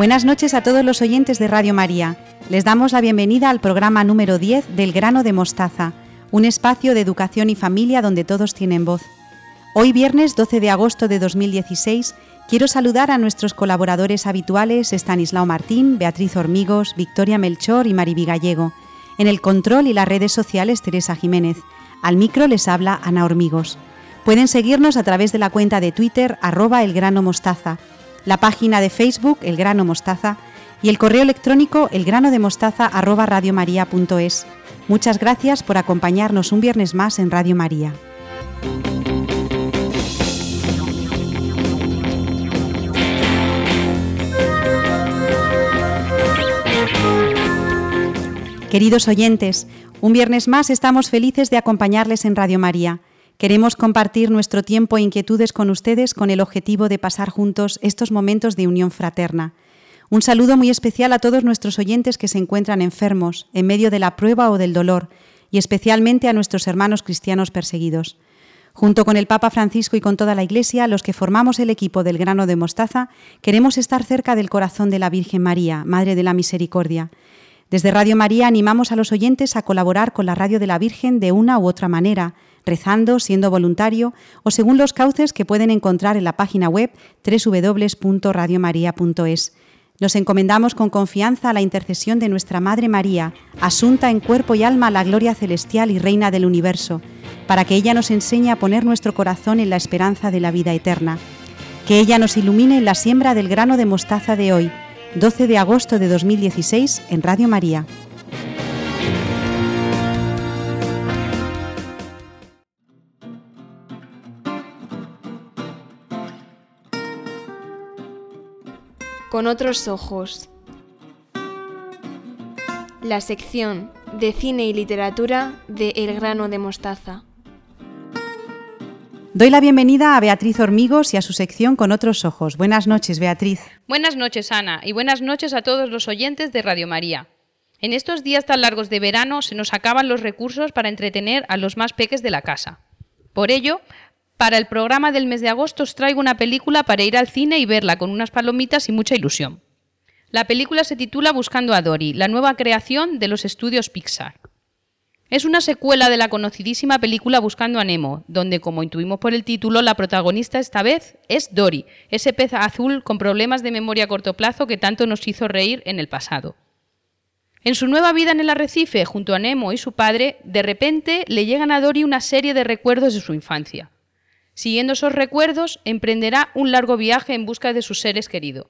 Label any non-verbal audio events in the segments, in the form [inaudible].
Buenas noches a todos los oyentes de Radio María. Les damos la bienvenida al programa número 10 del Grano de Mostaza, un espacio de educación y familia donde todos tienen voz. Hoy viernes 12 de agosto de 2016 quiero saludar a nuestros colaboradores habituales Estanislao Martín, Beatriz Hormigos, Victoria Melchor y Mariby Gallego. En el control y las redes sociales Teresa Jiménez. Al micro les habla Ana Hormigos. Pueden seguirnos a través de la cuenta de Twitter arroba elgranomostaza la página de Facebook El Grano Mostaza y el correo electrónico elgranodemostaza@radiomaria.es. Muchas gracias por acompañarnos un viernes más en Radio María. Queridos oyentes, un viernes más estamos felices de acompañarles en Radio María. Queremos compartir nuestro tiempo e inquietudes con ustedes con el objetivo de pasar juntos estos momentos de unión fraterna. Un saludo muy especial a todos nuestros oyentes que se encuentran enfermos, en medio de la prueba o del dolor, y especialmente a nuestros hermanos cristianos perseguidos. Junto con el Papa Francisco y con toda la Iglesia, los que formamos el equipo del grano de mostaza, queremos estar cerca del corazón de la Virgen María, Madre de la Misericordia. Desde Radio María animamos a los oyentes a colaborar con la Radio de la Virgen de una u otra manera, rezando, siendo voluntario o según los cauces que pueden encontrar en la página web www.radiomaria.es. Nos encomendamos con confianza a la intercesión de nuestra Madre María, asunta en cuerpo y alma la gloria celestial y reina del universo, para que ella nos enseñe a poner nuestro corazón en la esperanza de la vida eterna. Que ella nos ilumine en la siembra del grano de mostaza de hoy, 12 de agosto de 2016, en Radio María. Con otros ojos. La sección de cine y literatura de El grano de mostaza. Doy la bienvenida a Beatriz Hormigos y a su sección Con otros ojos. Buenas noches, Beatriz. Buenas noches, Ana, y buenas noches a todos los oyentes de Radio María. En estos días tan largos de verano se nos acaban los recursos para entretener a los más peques de la casa. Por ello, para el programa del mes de agosto os traigo una película para ir al cine y verla con unas palomitas y mucha ilusión. La película se titula Buscando a Dory, la nueva creación de los estudios Pixar. Es una secuela de la conocidísima película Buscando a Nemo, donde, como intuimos por el título, la protagonista esta vez es Dory, ese pez azul con problemas de memoria a corto plazo que tanto nos hizo reír en el pasado. En su nueva vida en el arrecife, junto a Nemo y su padre, de repente le llegan a Dory una serie de recuerdos de su infancia. Siguiendo esos recuerdos, emprenderá un largo viaje en busca de sus seres queridos.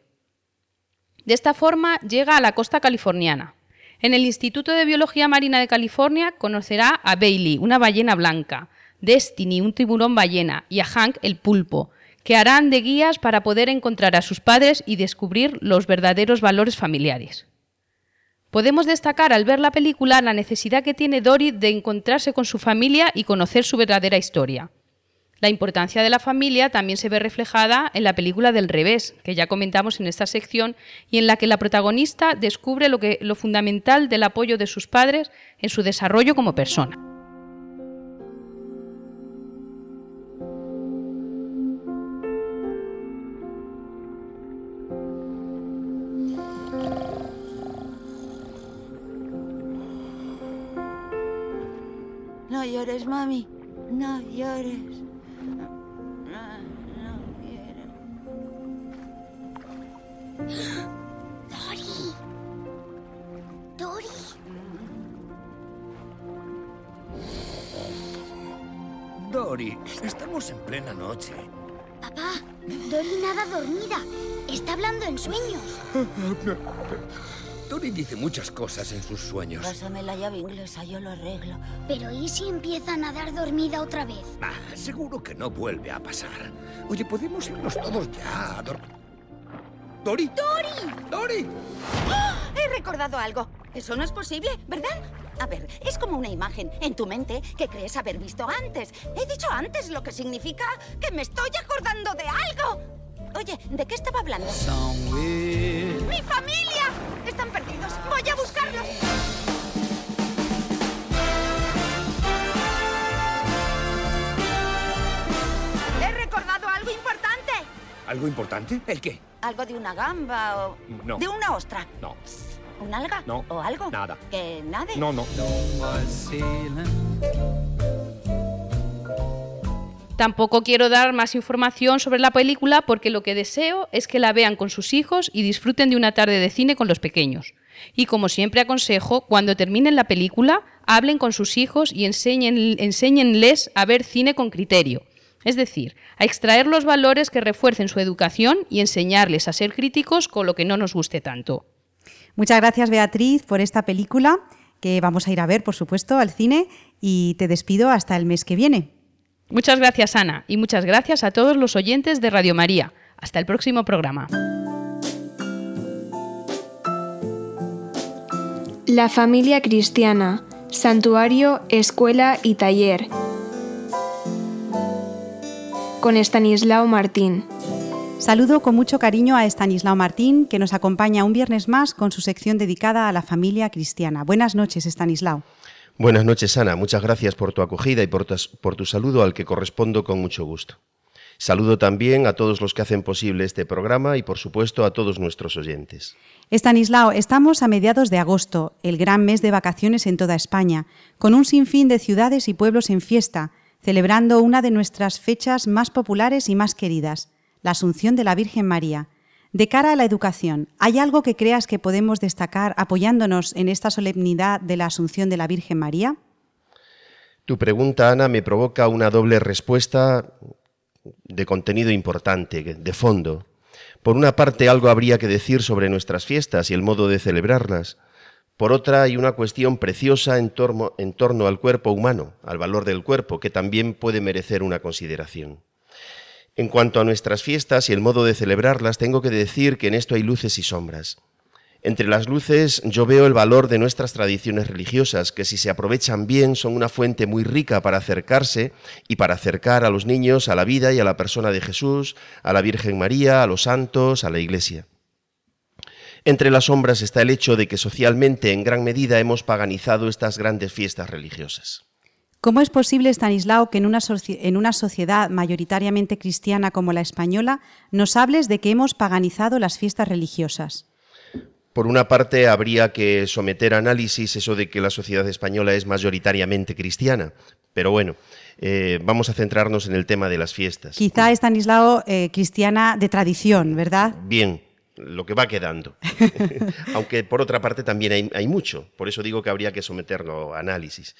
De esta forma llega a la costa californiana. En el Instituto de Biología Marina de California conocerá a Bailey, una ballena blanca, Destiny, un tiburón ballena, y a Hank, el pulpo, que harán de guías para poder encontrar a sus padres y descubrir los verdaderos valores familiares. Podemos destacar al ver la película la necesidad que tiene Dory de encontrarse con su familia y conocer su verdadera historia. La importancia de la familia también se ve reflejada en la película del revés, que ya comentamos en esta sección, y en la que la protagonista descubre lo, que, lo fundamental del apoyo de sus padres en su desarrollo como persona. No llores, mami. No llores. Dory. Dory. Dory, estamos en plena noche. Papá, Dory nada dormida. Está hablando en sueños. Dory dice muchas cosas en sus sueños. Pásame la llave inglesa, yo lo arreglo. Pero ¿y si empieza a nadar dormida otra vez? Ah, seguro que no vuelve a pasar. Oye, podemos irnos todos ya a dormir. ¿Dory? ¡Dory! ¡Dory! ¡Ah! He recordado algo. Eso no es posible, ¿verdad? A ver, es como una imagen en tu mente que crees haber visto antes. He dicho antes lo que significa que me estoy acordando de algo. Oye, ¿de qué estaba hablando? ¡Mi familia! Están perdidos. Voy a buscarlos. Algo importante. ¿El qué? ¿Algo de una gamba o No. de una ostra? No. ¿Un alga? No. ¿O algo? Nada. ¿Que nade? No, no. Tampoco quiero dar más información sobre la película porque lo que deseo es que la vean con sus hijos y disfruten de una tarde de cine con los pequeños. Y como siempre aconsejo, cuando terminen la película, hablen con sus hijos y enseñen, enséñenles a ver cine con criterio. Es decir, a extraer los valores que refuercen su educación y enseñarles a ser críticos con lo que no nos guste tanto. Muchas gracias, Beatriz, por esta película que vamos a ir a ver, por supuesto, al cine y te despido hasta el mes que viene. Muchas gracias, Ana, y muchas gracias a todos los oyentes de Radio María. Hasta el próximo programa. La familia cristiana, santuario, escuela y taller. Con Estanislao Martín. Saludo con mucho cariño a Estanislao Martín, que nos acompaña un viernes más con su sección dedicada a la familia cristiana. Buenas noches, Estanislao. Buenas noches, Ana. Muchas gracias por tu acogida y por tu, por tu, saludo al que correspondo con mucho gusto. Saludo también a todos los que hacen posible este programa y, por supuesto, a todos nuestros oyentes. Estanislao, estamos a mediados de agosto, el gran mes de vacaciones en toda España, con un sinfín de ciudades y pueblos en fiesta, celebrando una de nuestras fechas más populares y más queridas, la Asunción de la Virgen María. De cara a la educación, ¿hay algo que creas que podemos destacar apoyándonos en esta solemnidad de la Asunción de la Virgen María? Tu pregunta, Ana, me provoca una doble respuesta de contenido importante, de fondo. Por una parte, algo habría que decir sobre nuestras fiestas y el modo de celebrarlas. Por otra, hay una cuestión preciosa en torno, al cuerpo humano, al valor del cuerpo, que también puede merecer una consideración. En cuanto a nuestras fiestas y el modo de celebrarlas, tengo que decir que en esto hay luces y sombras. Entre las luces yo veo el valor de nuestras tradiciones religiosas, que si se aprovechan bien son una fuente muy rica para acercarse y para acercar a los niños a la vida y a la persona de Jesús, a la Virgen María, a los santos, a la Iglesia. Entre las sombras está el hecho de que socialmente en gran medida hemos paganizado estas grandes fiestas religiosas. ¿Cómo es posible, Stanislao, que en una, en una, sociedad mayoritariamente cristiana como la española nos hables de que hemos paganizado las fiestas religiosas? Por una parte, habría que someter a análisis eso de que la sociedad española es mayoritariamente cristiana, pero bueno, eh, vamos a centrarnos en el tema de las fiestas. Quizá Stanislao eh, cristiana de tradición, ¿verdad? Bien, lo que va quedando. [laughs] Aunque por otra parte también hay, hay mucho, por eso digo que habría que someterlo a análisis.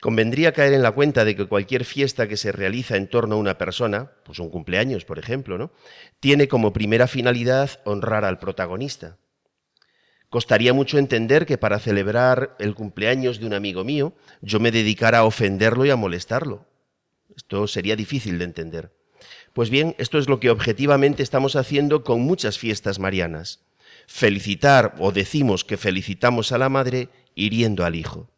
Convendría caer en la cuenta de que cualquier fiesta que se realiza en torno a una persona, pues un cumpleaños, por ejemplo, ¿no? tiene como primera finalidad honrar al protagonista. Costaría mucho entender que para celebrar el cumpleaños de un amigo mío yo me dedicara a ofenderlo y a molestarlo. Esto sería difícil de entender. Pues bien, esto es lo que objetivamente estamos haciendo con muchas fiestas marianas. Felicitar o decimos que felicitamos a la madre hiriendo al hijo.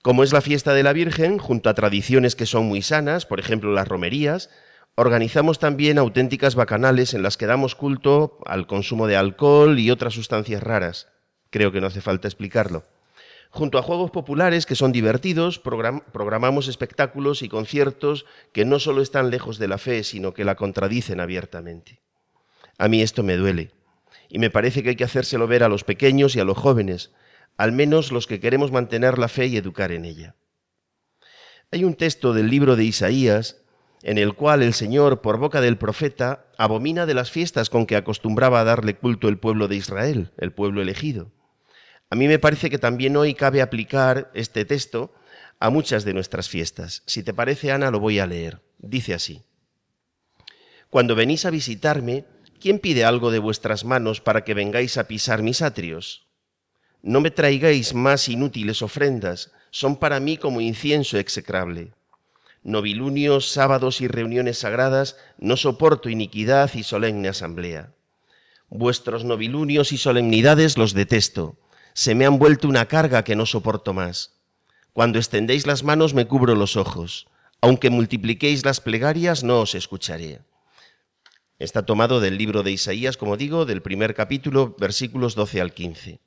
Como es la fiesta de la Virgen, junto a tradiciones que son muy sanas, por ejemplo las romerías, organizamos también auténticas bacanales en las que damos culto al consumo de alcohol y otras sustancias raras. Creo que no hace falta explicarlo. Junto a juegos populares que son divertidos, program programamos espectáculos y conciertos que no solo están lejos de la fe, sino que la contradicen abiertamente. A mí esto me duele, y me parece que hay que hacérselo ver a los pequeños y a los jóvenes, al menos los que queremos mantener la fe y educar en ella. Hay un texto del libro de Isaías en el cual el Señor, por boca del profeta, abomina de las fiestas con que acostumbraba a darle culto el pueblo de Israel, el pueblo elegido. A mí me parece que también hoy cabe aplicar este texto a muchas de nuestras fiestas. Si te parece, Ana, lo voy a leer. Dice así. Cuando venís a visitarme, ¿quién pide algo de vuestras manos para que vengáis a pisar mis atrios? No me traigáis más inútiles ofrendas, son para mí como incienso execrable. Novilunios, sábados y reuniones sagradas, no soporto iniquidad y solemne asamblea. Vuestros novilunios y solemnidades los detesto, se me han vuelto una carga que no soporto más. Cuando extendéis las manos me cubro los ojos, aunque multipliquéis las plegarias no os escucharé. Está tomado del libro de Isaías, como digo, del primer capítulo, versículos 12 al 15.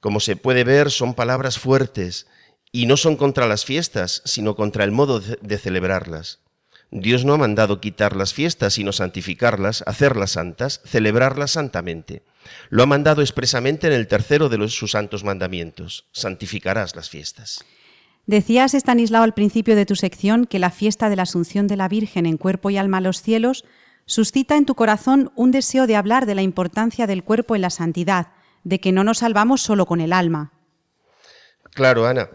Como se puede ver, son palabras fuertes y no son contra las fiestas, sino contra el modo de celebrarlas. Dios no ha mandado quitar las fiestas, sino santificarlas, hacerlas santas, celebrarlas santamente. Lo ha mandado expresamente en el tercero de los, sus santos mandamientos. Santificarás las fiestas. Decías, Estanislao, al principio de tu sección que la fiesta de la Asunción de la Virgen en cuerpo y alma a los cielos suscita en tu corazón un deseo de hablar de la importancia del cuerpo en la santidad, de que no nos salvamos solo con el alma. Claro, Ana.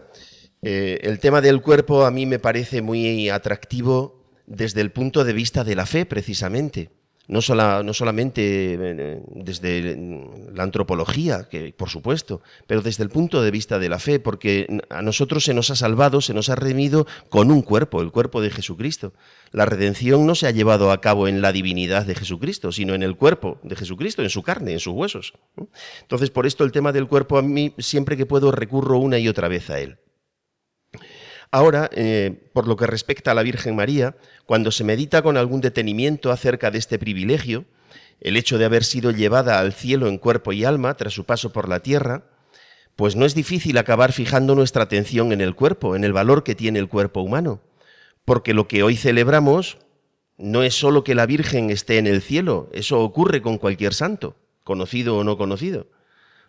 Eh, el tema del cuerpo a mí me parece muy atractivo desde el punto de vista de la fe, precisamente no, no solamente eh, desde la antropología, que por supuesto, pero desde el punto de vista de la fe, porque a nosotros se nos ha salvado, se nos ha redimido con un cuerpo, el cuerpo de Jesucristo. La redención no se ha llevado a cabo en la divinidad de Jesucristo, sino en el cuerpo de Jesucristo, en su carne, en sus huesos. Entonces, por esto el tema del cuerpo a mí siempre que puedo recurro una y otra vez a él. Ahora, eh, por lo que respecta a la Virgen María, cuando se medita con algún detenimiento acerca de este privilegio, el hecho de haber sido llevada al cielo en cuerpo y alma tras su paso por la tierra, pues no es difícil acabar fijando nuestra atención en el cuerpo, en el valor que tiene el cuerpo humano, porque lo que hoy celebramos no es solo que la Virgen esté en el cielo, eso ocurre con cualquier santo, conocido o no conocido.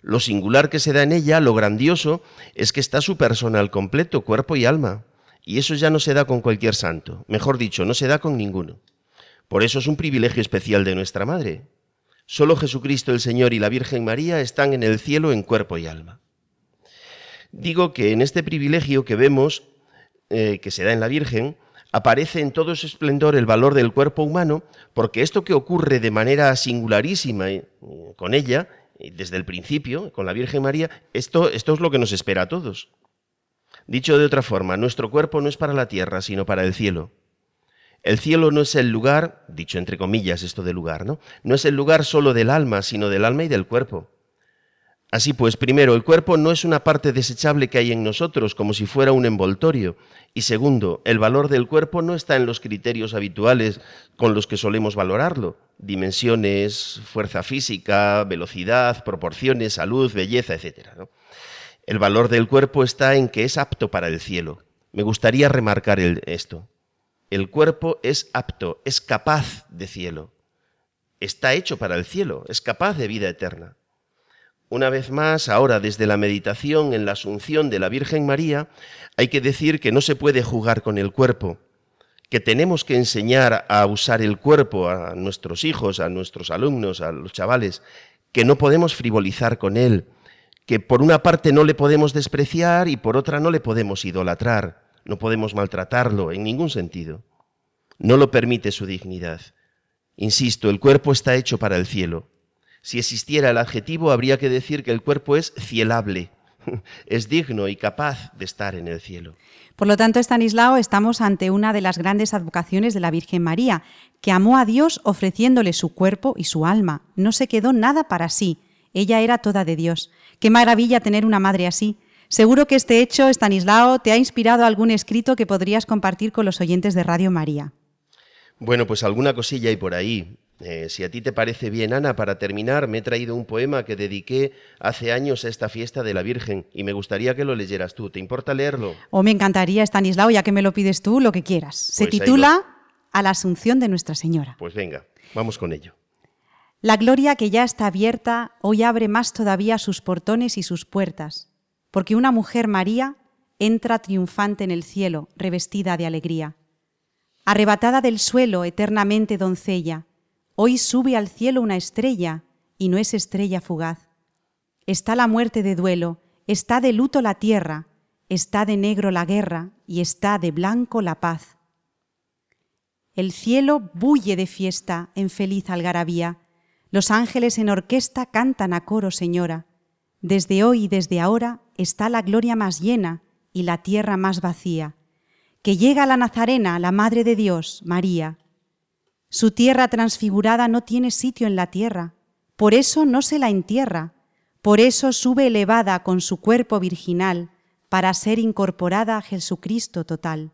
Lo singular que se da en ella, lo grandioso, es que está su persona al completo, cuerpo y alma. Y eso ya no se da con cualquier santo. Mejor dicho, no se da con ninguno. Por eso es un privilegio especial de nuestra Madre. Solo Jesucristo el Señor y la Virgen María están en el cielo en cuerpo y alma. Digo que en este privilegio que vemos, eh, que se da en la Virgen, aparece en todo su esplendor el valor del cuerpo humano, porque esto que ocurre de manera singularísima eh, con ella desde el principio, con la Virgen María, esto, esto es lo que nos espera a todos. Dicho de otra forma, nuestro cuerpo no es para la tierra, sino para el cielo. El cielo no es el lugar, dicho entre comillas esto de lugar, ¿no? No es el lugar solo del alma, sino del alma y del cuerpo. Así pues, primero, el cuerpo no es una parte desechable que hay en nosotros, como si fuera un envoltorio. Y segundo, el valor del cuerpo no está en los criterios habituales con los que solemos valorarlo. Dimensiones, fuerza física, velocidad, proporciones, salud, belleza, etc. El valor del cuerpo está en que es apto para el cielo. Me gustaría remarcar esto. El cuerpo es apto, es capaz de cielo. Está hecho para el cielo, es capaz de vida eterna. Una vez más, ahora desde la meditación en la Asunción de la Virgen María, hay que decir que no se puede jugar con el cuerpo, que tenemos que enseñar a usar el cuerpo a nuestros hijos, a nuestros alumnos, a los chavales, que no podemos frivolizar con él, que por una parte no le podemos despreciar y por otra no le podemos idolatrar, no podemos maltratarlo en ningún sentido. No lo permite su dignidad. Insisto, el cuerpo está hecho para el cielo. Si existiera el adjetivo, habría que decir que el cuerpo es cielable, [laughs] es digno y capaz de estar en el cielo. Por lo tanto, Estanislao, estamos ante una de las grandes advocaciones de la Virgen María, que amó a Dios ofreciéndole su cuerpo y su alma. No se quedó nada para sí. Ella era toda de Dios. Qué maravilla tener una madre así. Seguro que este hecho, Estanislao, te ha inspirado algún escrito que podrías compartir con los oyentes de Radio María. Bueno, pues alguna cosilla hay por ahí. Eh, si a ti te parece bien, Ana, para terminar, me he traído un poema que dediqué hace años a esta fiesta de la Virgen y me gustaría que lo leyeras tú. ¿Te importa leerlo? O oh, me encantaría, Stanislao, ya que me lo pides tú, lo que quieras. Se pues titula A la Asunción de Nuestra Señora. Pues venga, vamos con ello. La gloria que ya está abierta hoy abre más todavía sus portones y sus puertas, porque una mujer María entra triunfante en el cielo, revestida de alegría. Arrebatada del suelo, eternamente doncella, Hoy sube al cielo una estrella, y no es estrella fugaz. Está la muerte de duelo, está de luto la tierra, está de negro la guerra, y está de blanco la paz. El cielo bulle de fiesta en feliz algarabía, los ángeles en orquesta cantan a coro, Señora. Desde hoy y desde ahora está la gloria más llena y la tierra más vacía. Que llega la Nazarena, la Madre de Dios, María, su tierra transfigurada no tiene sitio en la tierra, por eso no se la entierra, por eso sube elevada con su cuerpo virginal, para ser incorporada a Jesucristo total,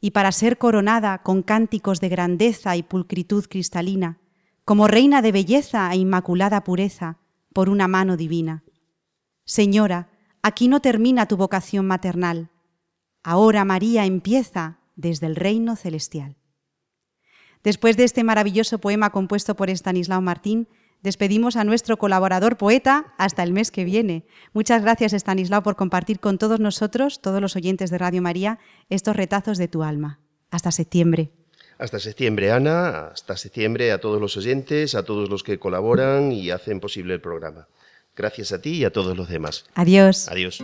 y para ser coronada con cánticos de grandeza y pulcritud cristalina, como reina de belleza e inmaculada pureza, por una mano divina. Señora, aquí no termina tu vocación maternal, ahora María empieza desde el reino celestial. Después de este maravilloso poema compuesto por Estanislao Martín, despedimos a nuestro colaborador poeta hasta el mes que viene. Muchas gracias, Estanislao, por compartir con todos nosotros, todos los oyentes de Radio María, estos retazos de tu alma. Hasta septiembre. Hasta septiembre, Ana. Hasta septiembre a todos los oyentes, a todos los que colaboran y hacen posible el programa. Gracias a ti y a todos los demás. Adiós. Adiós.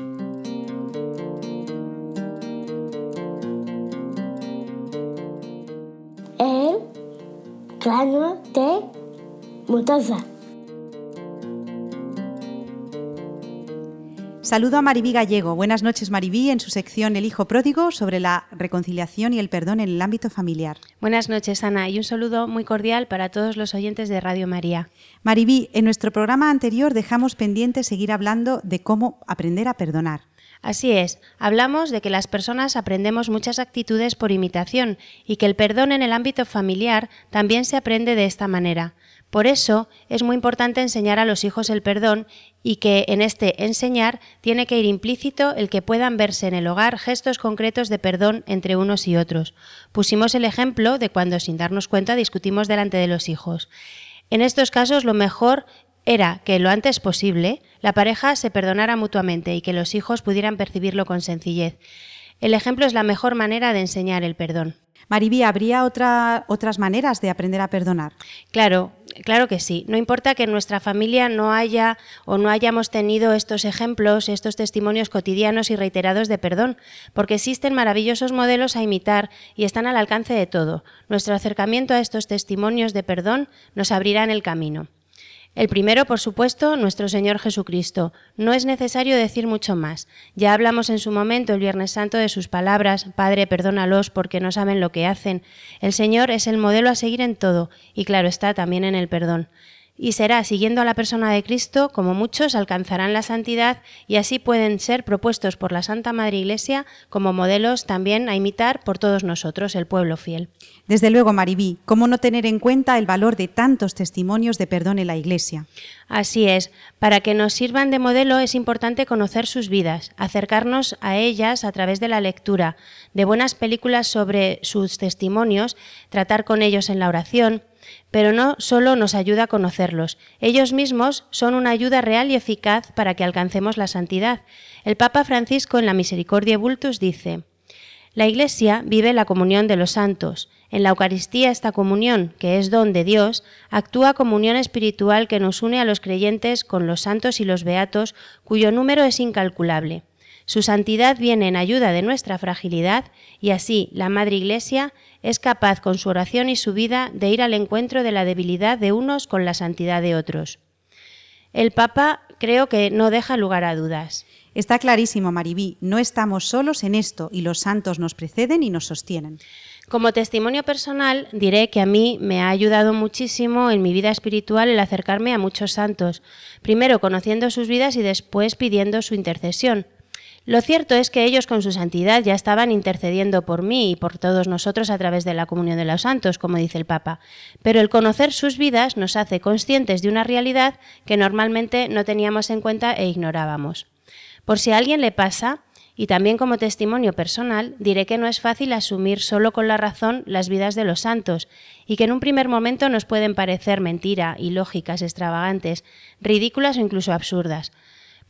El grano de mostaza. Saludo a Maribí Gallego. Buenas noches, Maribí, en su sección El Hijo Pródigo sobre la reconciliación y el perdón en el ámbito familiar. Buenas noches, Ana, y un saludo muy cordial para todos los oyentes de Radio María. Maribí, en nuestro programa anterior dejamos pendiente seguir hablando de cómo aprender a perdonar. Así es, hablamos de que las personas aprendemos muchas actitudes por imitación y que el perdón en el ámbito familiar también se aprende de esta manera. Por eso es muy importante enseñar a los hijos el perdón y que en este enseñar tiene que ir implícito el que puedan verse en el hogar gestos concretos de perdón entre unos y otros. Pusimos el ejemplo de cuando sin darnos cuenta discutimos delante de los hijos. En estos casos lo mejor era que lo antes posible la pareja se perdonara mutuamente y que los hijos pudieran percibirlo con sencillez. El ejemplo es la mejor manera de enseñar el perdón. Maribí, ¿habría otra, otras maneras de aprender a perdonar? Claro, claro que sí. No importa que en nuestra familia no haya o no hayamos tenido estos ejemplos, estos testimonios cotidianos y reiterados de perdón, porque existen maravillosos modelos a imitar y están al alcance de todo. Nuestro acercamiento a estos testimonios de perdón nos abrirá en el camino. El primero, por supuesto, nuestro Señor Jesucristo. No es necesario decir mucho más. Ya hablamos en su momento, el Viernes Santo, de sus palabras, Padre, perdónalos porque no saben lo que hacen. El Señor es el modelo a seguir en todo, y claro está, también en el perdón y será siguiendo a la persona de Cristo como muchos alcanzarán la santidad y así pueden ser propuestos por la Santa Madre Iglesia como modelos también a imitar por todos nosotros, el pueblo fiel. Desde luego, Maribí, ¿cómo no tener en cuenta el valor de tantos testimonios de perdón en la Iglesia? Así es, para que nos sirvan de modelo es importante conocer sus vidas, acercarnos a ellas a través de la lectura, de buenas películas sobre sus testimonios, tratar con ellos en la oración, pero no solo nos ayuda a conocerlos, ellos mismos son una ayuda real y eficaz para que alcancemos la santidad. El Papa Francisco en la Misericordia Vultus dice, La Iglesia vive la comunión de los santos. En la Eucaristía esta comunión, que es don de Dios, actúa como unión espiritual que nos une a los creyentes con los santos y los beatos, cuyo número es incalculable. Su santidad viene en ayuda de nuestra fragilidad y así la Madre Iglesia es capaz con su oración y su vida de ir al encuentro de la debilidad de unos con la santidad de otros. El Papa creo que no deja lugar a dudas. Está clarísimo, Maribí, no estamos solos en esto y los santos nos preceden y nos sostienen. Como testimonio personal, diré que a mí me ha ayudado muchísimo en mi vida espiritual el acercarme a muchos santos, primero conociendo sus vidas y después pidiendo su intercesión. Lo cierto es que ellos con su santidad ya estaban intercediendo por mí y por todos nosotros a través de la comunión de los santos, como dice el Papa. Pero el conocer sus vidas nos hace conscientes de una realidad que normalmente no teníamos en cuenta e ignorábamos. Por si a alguien le pasa, y también como testimonio personal, diré que no es fácil asumir solo con la razón las vidas de los santos, y que en un primer momento nos pueden parecer mentira, ilógicas, extravagantes, ridículas o incluso absurdas.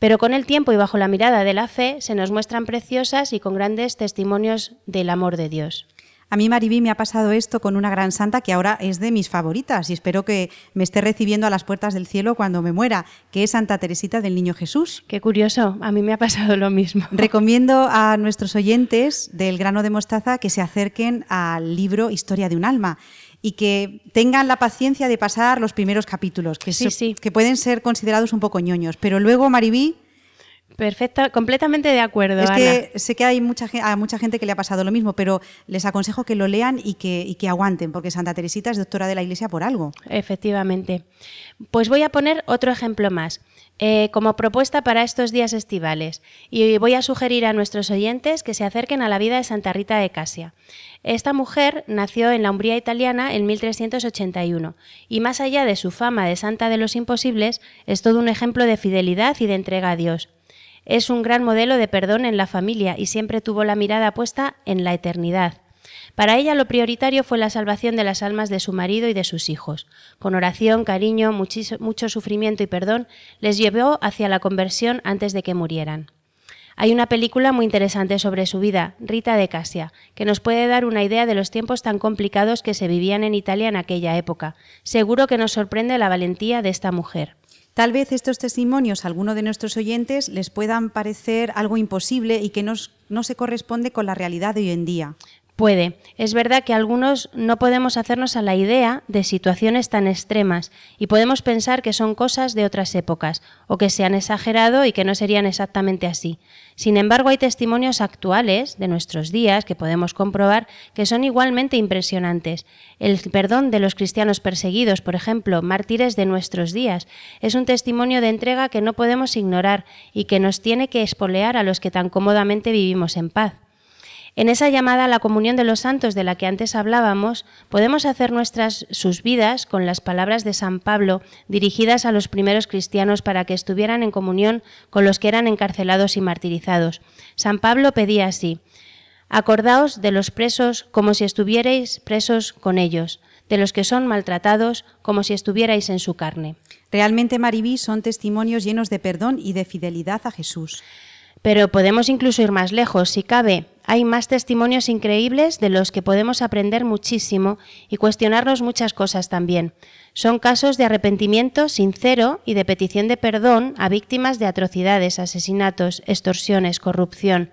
Pero con el tiempo y bajo la mirada de la fe se nos muestran preciosas y con grandes testimonios del amor de Dios. A mí, Maribí, me ha pasado esto con una gran santa que ahora es de mis favoritas y espero que me esté recibiendo a las puertas del cielo cuando me muera, que es Santa Teresita del Niño Jesús. Qué curioso, a mí me ha pasado lo mismo. [laughs] Recomiendo a nuestros oyentes del grano de mostaza que se acerquen al libro Historia de un alma y que tengan la paciencia de pasar los primeros capítulos, que, sí, sí. que pueden ser considerados un poco ñoños. Pero luego, Maribí, Perfecta, completamente de acuerdo. Es Ana. que sé que hay mucha, a mucha gente que le ha pasado lo mismo, pero les aconsejo que lo lean y que, y que aguanten, porque Santa Teresita es doctora de la Iglesia por algo. Efectivamente. Pues voy a poner otro ejemplo más. Eh, como propuesta para estos días estivales y voy a sugerir a nuestros oyentes que se acerquen a la vida de Santa Rita de Casia. Esta mujer nació en la Umbría italiana en 1381 y más allá de su fama de santa de los imposibles, es todo un ejemplo de fidelidad y de entrega a Dios. Es un gran modelo de perdón en la familia y siempre tuvo la mirada puesta en la eternidad. Para ella lo prioritario fue la salvación de las almas de su marido y de sus hijos. Con oración, cariño, mucho sufrimiento y perdón, les llevó hacia la conversión antes de que murieran. Hay una película muy interesante sobre su vida, Rita de Casia, que nos puede dar una idea de los tiempos tan complicados que se vivían en Italia en aquella época. Seguro que nos sorprende la valentía de esta mujer. Tal vez estos testimonios a alguno de nuestros oyentes les puedan parecer algo imposible y que no se corresponde con la realidad de hoy en día. Puede. Es verdad que algunos no podemos hacernos a la idea de situaciones tan extremas y podemos pensar que son cosas de otras épocas o que se han exagerado y que no serían exactamente así. Sin embargo, hay testimonios actuales de nuestros días que podemos comprobar que son igualmente impresionantes. El perdón de los cristianos perseguidos, por ejemplo, mártires de nuestros días, es un testimonio de entrega que no podemos ignorar y que nos tiene que espolear a los que tan cómodamente vivimos en paz. En esa llamada a la comunión de los santos de la que antes hablábamos, podemos hacer nuestras sus vidas con las palabras de San Pablo dirigidas a los primeros cristianos para que estuvieran en comunión con los que eran encarcelados y martirizados. San Pablo pedía así: Acordaos de los presos como si estuvierais presos con ellos, de los que son maltratados como si estuvierais en su carne. Realmente, Maribí, son testimonios llenos de perdón y de fidelidad a Jesús. Pero podemos incluso ir más lejos, si cabe. Hay más testimonios increíbles de los que podemos aprender muchísimo y cuestionarnos muchas cosas también. Son casos de arrepentimiento sincero y de petición de perdón a víctimas de atrocidades, asesinatos, extorsiones, corrupción.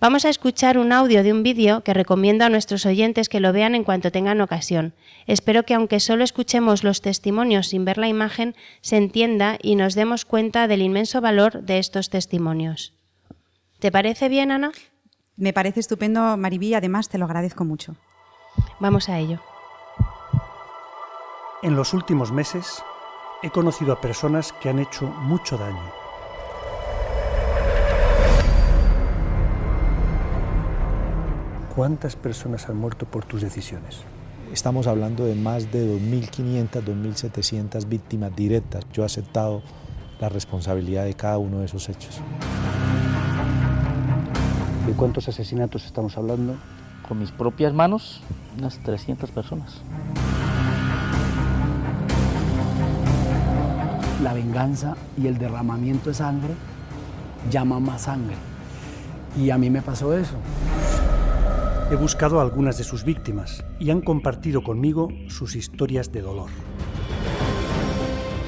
Vamos a escuchar un audio de un vídeo que recomiendo a nuestros oyentes que lo vean en cuanto tengan ocasión. Espero que aunque solo escuchemos los testimonios sin ver la imagen, se entienda y nos demos cuenta del inmenso valor de estos testimonios. ¿Te parece bien, Ana? Me parece estupendo, Maribí, además te lo agradezco mucho. Vamos a ello. En los últimos meses he conocido a personas que han hecho mucho daño. ¿Cuántas personas han muerto por tus decisiones? Estamos hablando de más de 2.500, 2.700 víctimas directas. Yo he aceptado la responsabilidad de cada uno de esos hechos. ¿De cuántos asesinatos estamos hablando? Con mis propias manos, unas 300 personas. La venganza y el derramamiento de sangre llama más sangre. Y a mí me pasó eso. He buscado a algunas de sus víctimas y han compartido conmigo sus historias de dolor.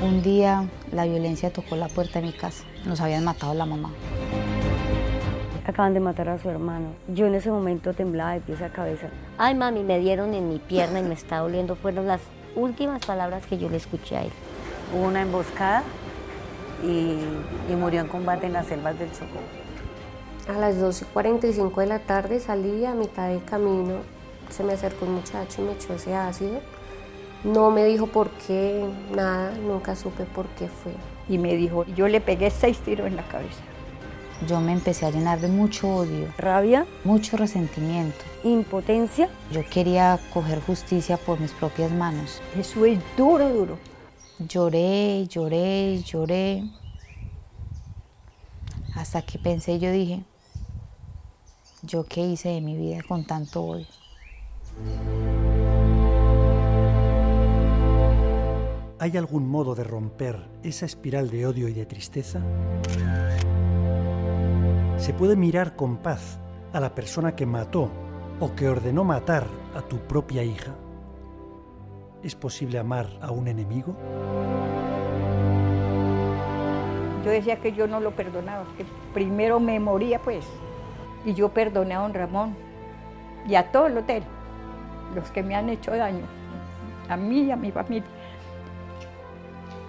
Un día la violencia tocó la puerta de mi casa. Nos habían matado a la mamá acaban de matar a su hermano. Yo en ese momento temblaba de pies a cabeza. Ay, mami, me dieron en mi pierna y me está doliendo. Fueron las últimas palabras que yo le escuché a él. Hubo una emboscada y, murió en combate en las selvas del Chocó. A las 12.45 de la tarde salí a mitad de camino. Se me acercó un muchacho y me echó ese ácido. No me dijo por qué, nada, nunca supe por qué fue. Y me dijo, yo le pegué seis tiros en la cabeza yo me empecé a llenar de mucho odio, rabia, mucho resentimiento, impotencia. Yo quería coger justicia por mis propias manos. Eso es duro, duro. Lloré, lloré, lloré. Hasta que pensé, yo dije, ¿yo qué hice de mi vida con tanto odio? ¿Hay algún modo de romper esa espiral de odio y de tristeza? Se puede mirar con paz a la persona que mató o que ordenó matar a tu propia hija? ¿Es posible amar a un enemigo? Yo decía que yo no lo perdonaba, que primero me moría pues. Y yo perdoné a don Ramón y a todo el hotel, los que me han hecho daño, a mí y a mi familia.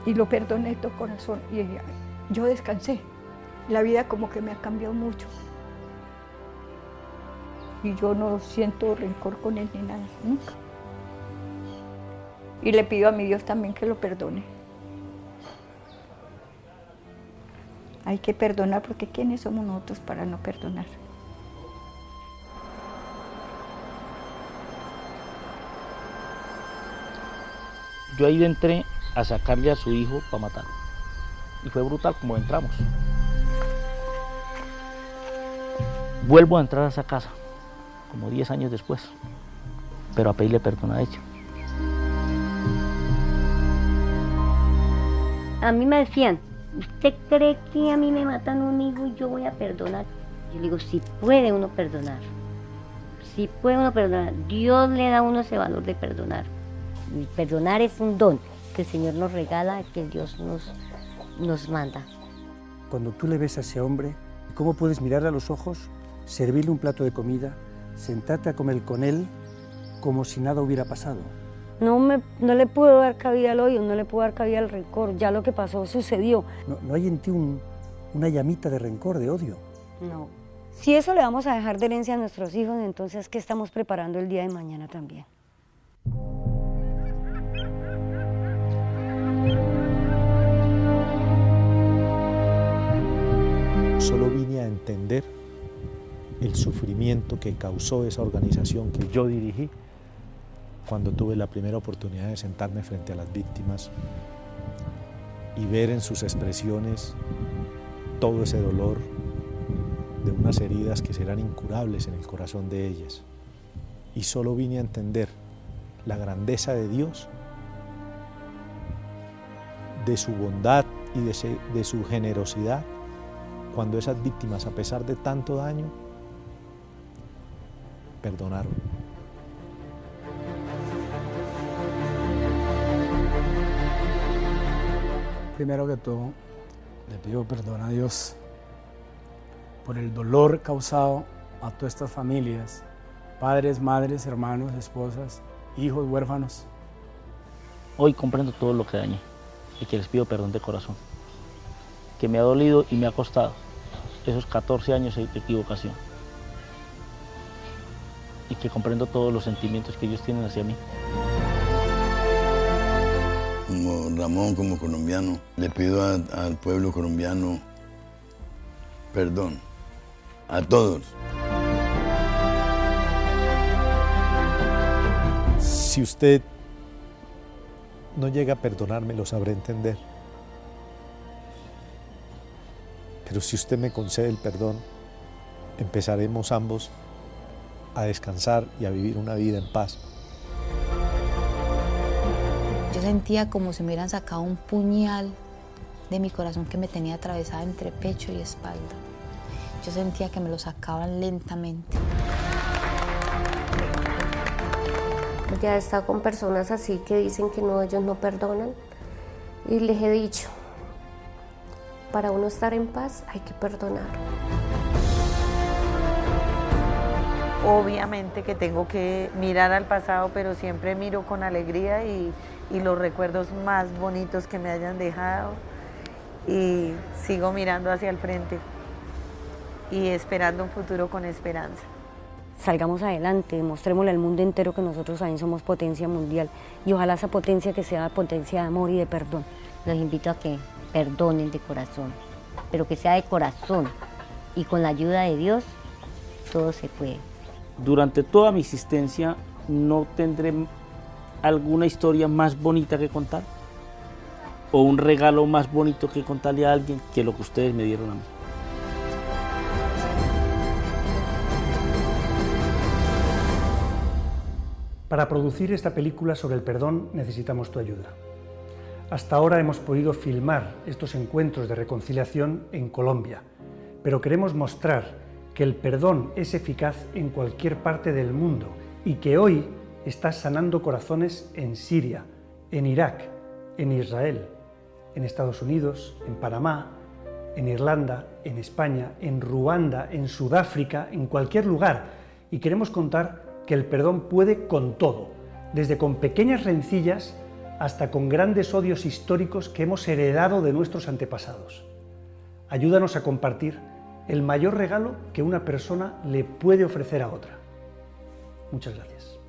Y lo perdoné de todo corazón y yo descansé la vida como que me ha cambiado mucho. Y yo no siento rencor con él ni nada, nunca. Y le pido a mi Dios también que lo perdone. Hay que perdonar porque ¿quiénes somos nosotros para no perdonar? Yo ahí entré a sacarle a su hijo para matarlo. Y fue brutal como entramos. Vuelvo a entrar a esa casa, como 10 años después. pero a pedirle perdón a ella. A mí me decían, ¿usted cree que a mí me matan un hijo y yo voy a perdonar? Yo le digo, si puede uno perdonar. Si puede uno perdonar. Dios le da a uno ese valor de perdonar. Y perdonar es un don que el Señor nos regala, que Dios nos, nos manda. Cuando tú le ves a ese hombre, ¿cómo puedes mirarle a los ojos, servirle un plato de comida, sentarte a comer con él como si nada hubiera pasado? No, me, no le puedo dar cabida al odio, no le puedo dar cabida al rencor. Ya lo que pasó sucedió. No, no hay en ti un- una llamita de rencor, de odio. No. Si eso le vamos a dejar de herencia a nuestros hijos, entonces, ¿qué estamos preparando el día de mañana también? Solo vine a entender el sufrimiento que causó esa organización que yo dirigí cuando tuve la primera oportunidad de sentarme frente a las víctimas y ver en sus expresiones todo ese dolor de unas heridas que serán incurables en el corazón de ellas. Y solo vine a entender la grandeza de Dios, de su bondad y de, su generosidad cuando esas víctimas, a pesar de tanto daño, perdonaron. Primero que todo, le pido perdón a Dios por el dolor causado a todas estas familias, padres, madres, hermanos, esposas, hijos, huérfanos. Hoy comprendo todo lo que dañé y que les pido perdón de corazón. Que me ha dolido y me ha costado esos 14 años de equivocación. Y que comprendo todos los sentimientos que ellos tienen hacia mí. Como Ramón, como colombiano, le pido a- al pueblo colombiano perdón. A todos. Si usted no llega a perdonarme, lo sabré entender. Pero si usted me concede el perdón, empezaremos ambos a descansar y a vivir una vida en paz. Yo sentía como si me hubieran sacado un puñal de mi corazón que me tenía atravesada entre pecho y espalda. Yo sentía que me lo sacaban lentamente. Ya he estado con personas así que dicen que no, ellos no perdonan. Y les he dicho, para uno estar en paz hay que perdonar. Obviamente que tengo que mirar al pasado, pero siempre miro con alegría y, los recuerdos más bonitos que me hayan dejado. Y sigo mirando hacia el frente y esperando un futuro con esperanza. Salgamos adelante, mostrémosle al mundo entero que nosotros también somos potencia mundial y ojalá esa potencia que sea potencia de amor y de perdón. Los invito a que perdonen de corazón, pero que sea de corazón y con la ayuda de Dios todo se puede. Durante toda mi existencia no tendré alguna historia más bonita que contar o un regalo más bonito que contarle a alguien que lo que ustedes me dieron a mí. Para producir esta película sobre el perdón necesitamos tu ayuda. Hasta ahora hemos podido filmar estos encuentros de reconciliación en Colombia, pero queremos mostrar que el perdón es eficaz en cualquier parte del mundo y que hoy está sanando corazones en Siria, en Irak, en Israel, en Estados Unidos, en Panamá, en Irlanda, en España, en Ruanda, en Sudáfrica, en cualquier lugar. Y queremos contar que el perdón puede con todo, desde con pequeñas rencillas hasta con grandes odios históricos que hemos heredado de nuestros antepasados. Ayúdanos a compartir el mayor regalo que una persona le puede ofrecer a otra. Muchas gracias.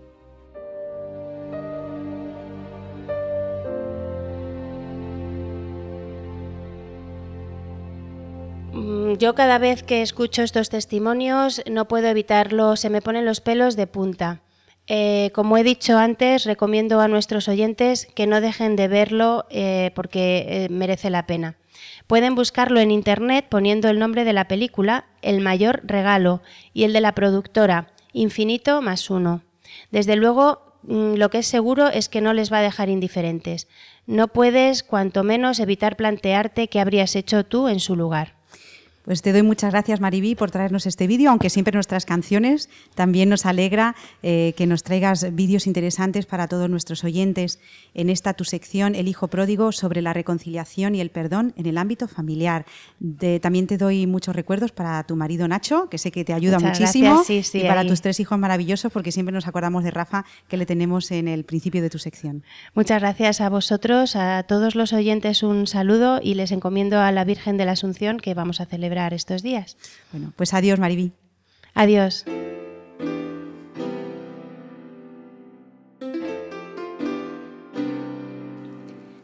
Mm, Yo cada vez que escucho estos testimonios no puedo evitarlo, se me ponen los pelos de punta. Eh, como he dicho antes, recomiendo a nuestros oyentes que no dejen de verlo eh, porque eh, merece la pena. Pueden buscarlo en internet poniendo el nombre de la película, El mayor regalo, y el de la productora, Infinito más uno. Desde luego, mm, lo que es seguro es que no les va a dejar indiferentes. No puedes, cuanto menos, evitar plantearte qué habrías hecho tú en su lugar. Pues te doy muchas gracias, Mariví, por traernos este vídeo, aunque siempre nuestras canciones también nos alegra eh, que nos traigas vídeos interesantes para todos nuestros oyentes en esta tu sección El Hijo Pródigo sobre la reconciliación y el perdón en el ámbito familiar. también te doy muchos recuerdos para tu marido Nacho, que sé que te ayuda muchísimo, y para tus tres hijos maravillosos, porque siempre nos acordamos de Rafa, que le tenemos en el principio de tu sección. Muchas gracias a vosotros, a todos los oyentes un saludo y les encomiendo a la Virgen de la Asunción que vamos a celebrar estos días. Bueno, pues adiós, Mariví. Adiós.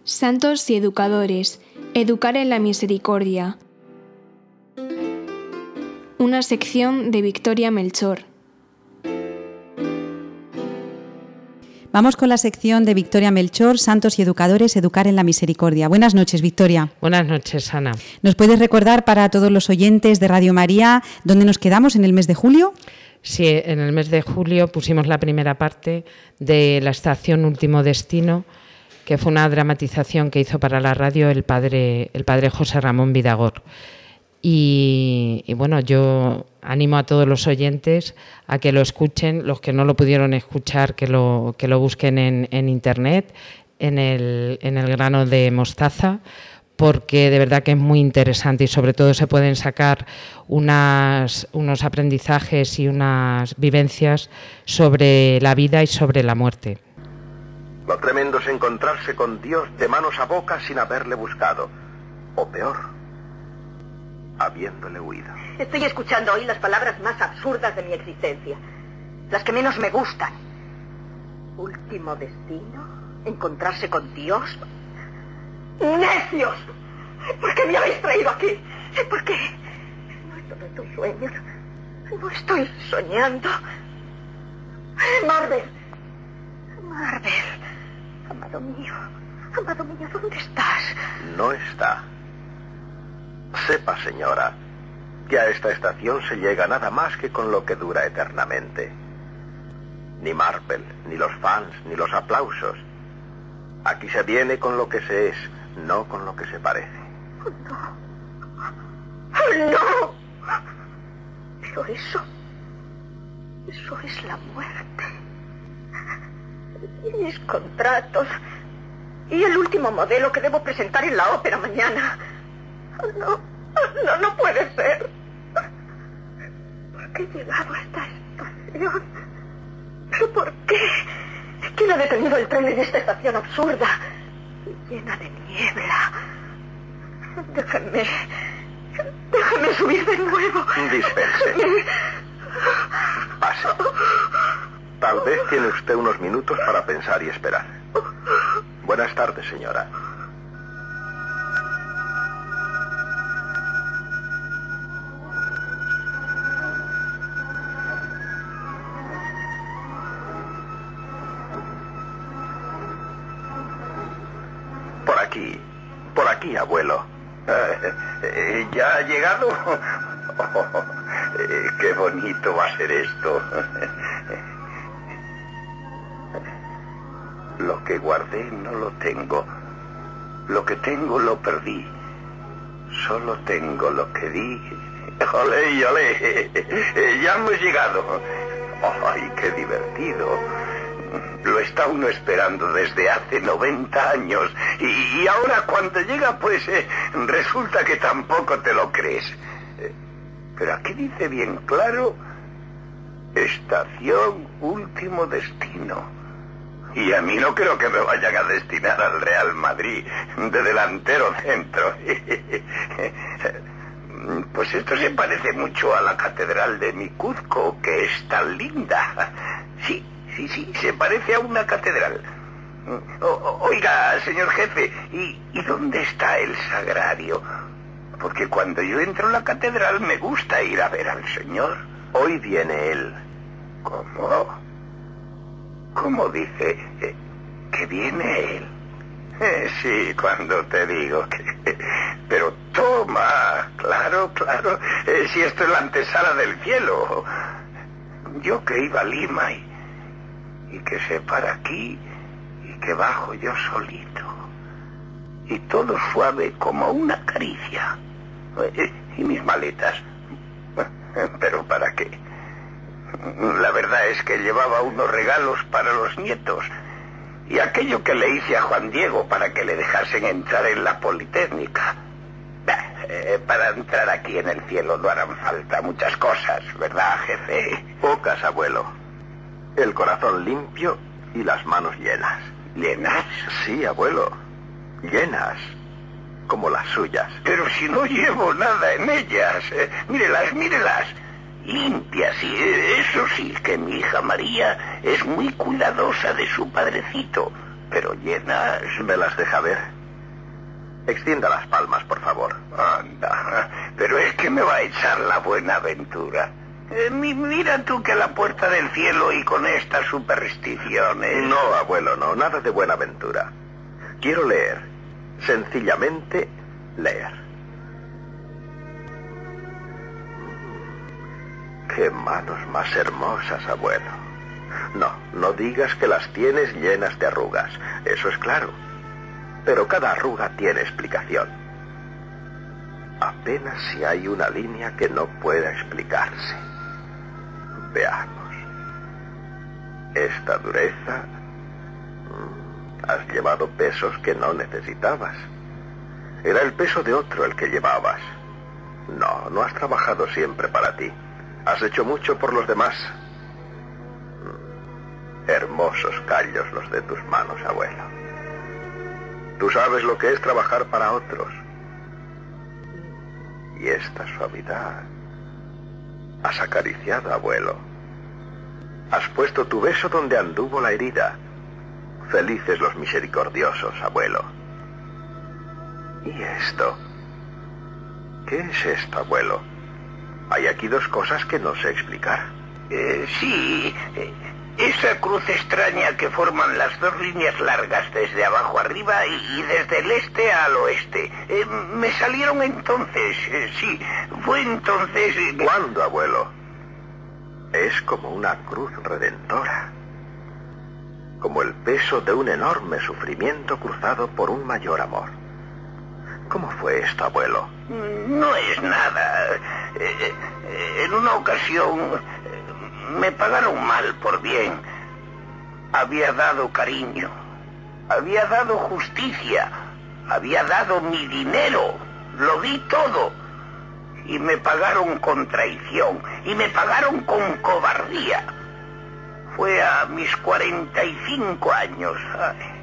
Santos y educadores, educar en la misericordia. Una sección de Victoria Melchor. Vamos con la sección de Victoria Melchor, Santos y Educadores, Educar en la Misericordia. Buenas noches, Victoria. Buenas noches, Ana. ¿Nos puedes recordar para todos los oyentes de Radio María dónde nos quedamos en el mes de julio? Sí, en el mes de julio pusimos la primera parte de la estación Último Destino, que fue una dramatización que hizo para la radio el padre, el padre José Ramón Vidagor. Y, bueno, yo animo a todos los oyentes a que lo escuchen, los que no lo pudieron escuchar, que lo, que lo busquen en, internet, en el, en el grano de mostaza, porque de verdad que es muy interesante y sobre todo se pueden sacar unas, unos aprendizajes y unas vivencias sobre la vida y sobre la muerte. Lo tremendo es encontrarse con Dios de manos a boca sin haberle buscado. O peor, habiéndole huido. Estoy escuchando hoy las palabras más absurdas de mi existencia. Las que menos me gustan. Último destino. Encontrarse con Dios. ¡Necios! ¿Por qué me habéis traído aquí? ¿Por qué? No es todo estos sueños. No estoy soñando. Marvel. Marvel. Amado mío. Amado mío, ¿dónde estás? No está. Sepa, señora, que a esta estación se llega nada más que con lo que dura eternamente. Ni Marple, ni los fans, ni los aplausos. Aquí se viene con lo que se es, no con lo que se parece. no. no. Pero eso... Eso es la muerte. Y mis contratos. Y el último modelo que debo presentar en la ópera mañana. No, no, no puede ser. ¿Por qué he llegado a esta estación? ¿Pero por qué? ¿Quién ha detenido el tren en esta estación absurda llena de niebla? Déjenme... Déjenme subir de nuevo. Dispense. Pase. Tal vez tiene usted unos minutos para pensar y esperar. Buenas tardes, señora. Por aquí, abuelo. Eh, ¿Ya ha llegado? [laughs] Eh, qué bonito va a ser esto. [laughs] Lo que guardé no lo tengo. Lo que tengo lo perdí. Solo tengo lo que di. [laughs] ¡Olé, olé! Ya hemos llegado. ¡Ay, qué divertido! Lo está uno esperando desde hace 90 años. Y, ahora cuando llega, pues eh, resulta que tampoco te lo crees. Eh, pero aquí dice bien claro, estación último destino. Y a mí no creo que me vayan a destinar al Real Madrid de delantero centro. [laughs] Pues esto se parece mucho a la catedral de Micuzco, que es tan linda. Sí, Sí, sí, se parece a una catedral. oiga, señor jefe, ¿y, dónde está el sagrario? Porque cuando yo entro a la catedral me gusta ir a ver al señor. Hoy viene él. ¿Cómo? ¿Cómo dice eh, que viene él? Eh, sí, cuando te digo que... Pero toma, claro, claro, eh, si esto es la antesala del cielo. Yo que iba a Lima y y que se para aquí y que bajo yo solito. Y todo suave como una caricia. Eh, Y mis maletas. [laughs] Pero ¿para qué? La verdad es que llevaba unos regalos para los nietos y aquello que le hice a Juan Diego para que le dejasen entrar en la Politécnica. Eh, para entrar aquí en el cielo no harán falta muchas cosas, ¿verdad, jefe? Pocas, abuelo. El corazón limpio y las manos llenas. ¿Llenas? Sí, abuelo. Llenas. Como las suyas. Pero si no llevo nada en ellas. Eh, mírelas, mírelas. Limpias, y eso sí, que mi hija María es muy cuidadosa de su padrecito. Pero llenas... ¿Me las deja ver? Extienda las palmas, por favor. Anda, pero es que me va a echar la buena aventura. Eh, mi- mira tú que la puerta del cielo y con estas supersticiones. No, abuelo, no. Nada de buena aventura. Quiero leer. Sencillamente leer. Qué manos más hermosas, abuelo. No, no digas que las tienes llenas de arrugas. Eso es claro. Pero cada arruga tiene explicación. Apenas si hay una línea que no pueda explicarse. Veamos. Esta dureza... Has llevado pesos que no necesitabas. Era el peso de otro el que llevabas. No, no has trabajado siempre para ti. Has hecho mucho por los demás. Hermosos callos los de tus manos, abuelo. Tú sabes lo que es trabajar para otros. Y esta suavidad. Has acariciado, abuelo. Has puesto tu beso donde anduvo la herida. Felices los misericordiosos, abuelo. ¿Y esto? ¿Qué es esto, abuelo? Hay aquí dos cosas que no sé explicar. Eh, sí, eh, esa cruz extraña que forman las dos líneas largas desde abajo arriba y, y desde el este al oeste. Eh, me salieron entonces, eh, sí, fue entonces... eh, ¿Cuándo, abuelo? Es como una cruz redentora. Como el peso de un enorme sufrimiento cruzado por un mayor amor. ¿Cómo fue esto, abuelo? No es nada. Eh, en una ocasión me pagaron mal por bien. Había dado cariño, había dado justicia, había dado mi dinero, lo di todo. Y me pagaron con traición, y me pagaron con cobardía. Fue a mis 45 años. Ay,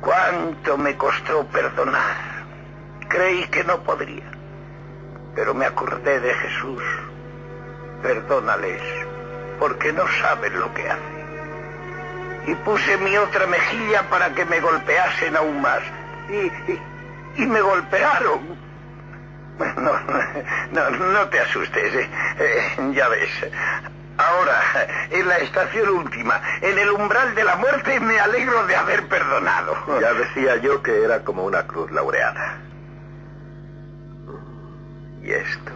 ¿Cuánto me costó perdonar? Creí que no podría, pero me acordé de Jesús. Perdónales, porque no saben lo que hacen. Y puse mi otra mejilla para que me golpeasen aún más. Y, y- y me golpearon. No, no, no te asustes, eh, eh, ya ves. Ahora, en la estación última, en el umbral de la muerte, me alegro de haber perdonado. Ya decía yo que era como una cruz laureada. ¿Y esto?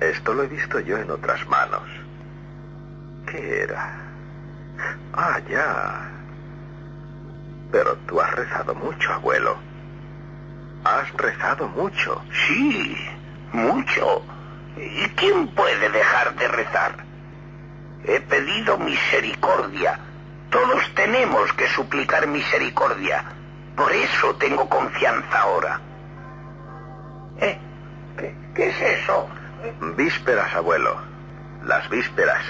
Esto lo he visto yo en otras manos. ¿Qué era? Ah, ya. Pero tú has rezado mucho, abuelo. Has rezado mucho. Sí, mucho. ¿Y quién puede dejar de rezar? He pedido misericordia. Todos tenemos que suplicar misericordia. Por eso tengo confianza ahora. ¿Eh? ¿Qué, qué es eso? Vísperas, abuelo. Las vísperas.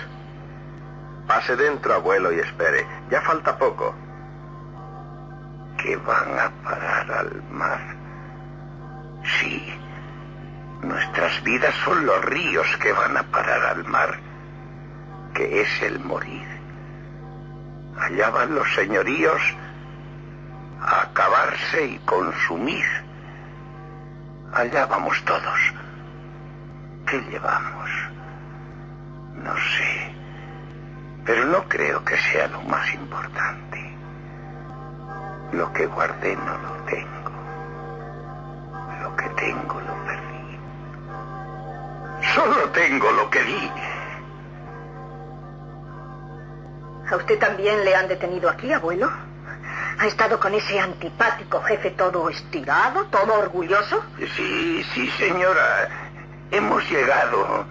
Pase dentro, abuelo, y espere. Ya falta poco. Que van a parar al mar. Sí. Nuestras vidas son los ríos que van a parar al mar, que es el morir. Allá van los señoríos a acabarse y consumir. Allá vamos todos. ¿Qué llevamos? No sé. Pero no creo que sea lo más importante. Lo que guardé no lo tengo. Lo que tengo lo perdí. Solo tengo lo que di. ¿A usted también le han detenido aquí, abuelo? ¿Ha estado con ese antipático jefe todo estirado, todo orgulloso? Sí, sí, señora. Hemos llegado.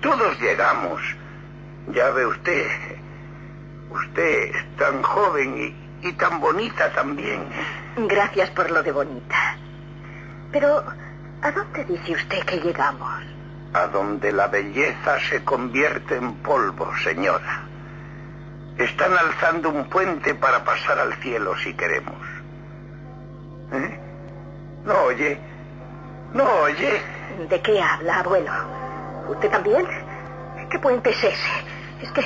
Todos llegamos. Ya ve usted. Usted es tan joven y, y tan bonita también. Gracias por lo de bonita. Pero, ¿a dónde dice usted que llegamos? A donde la belleza se convierte en polvo, señora. Están alzando un puente para pasar al cielo si queremos. ¿Eh? ¿No oye? ¿No oye? ¿De qué habla, abuelo? ¿Usted también? ¿Qué puente es ese? Es que...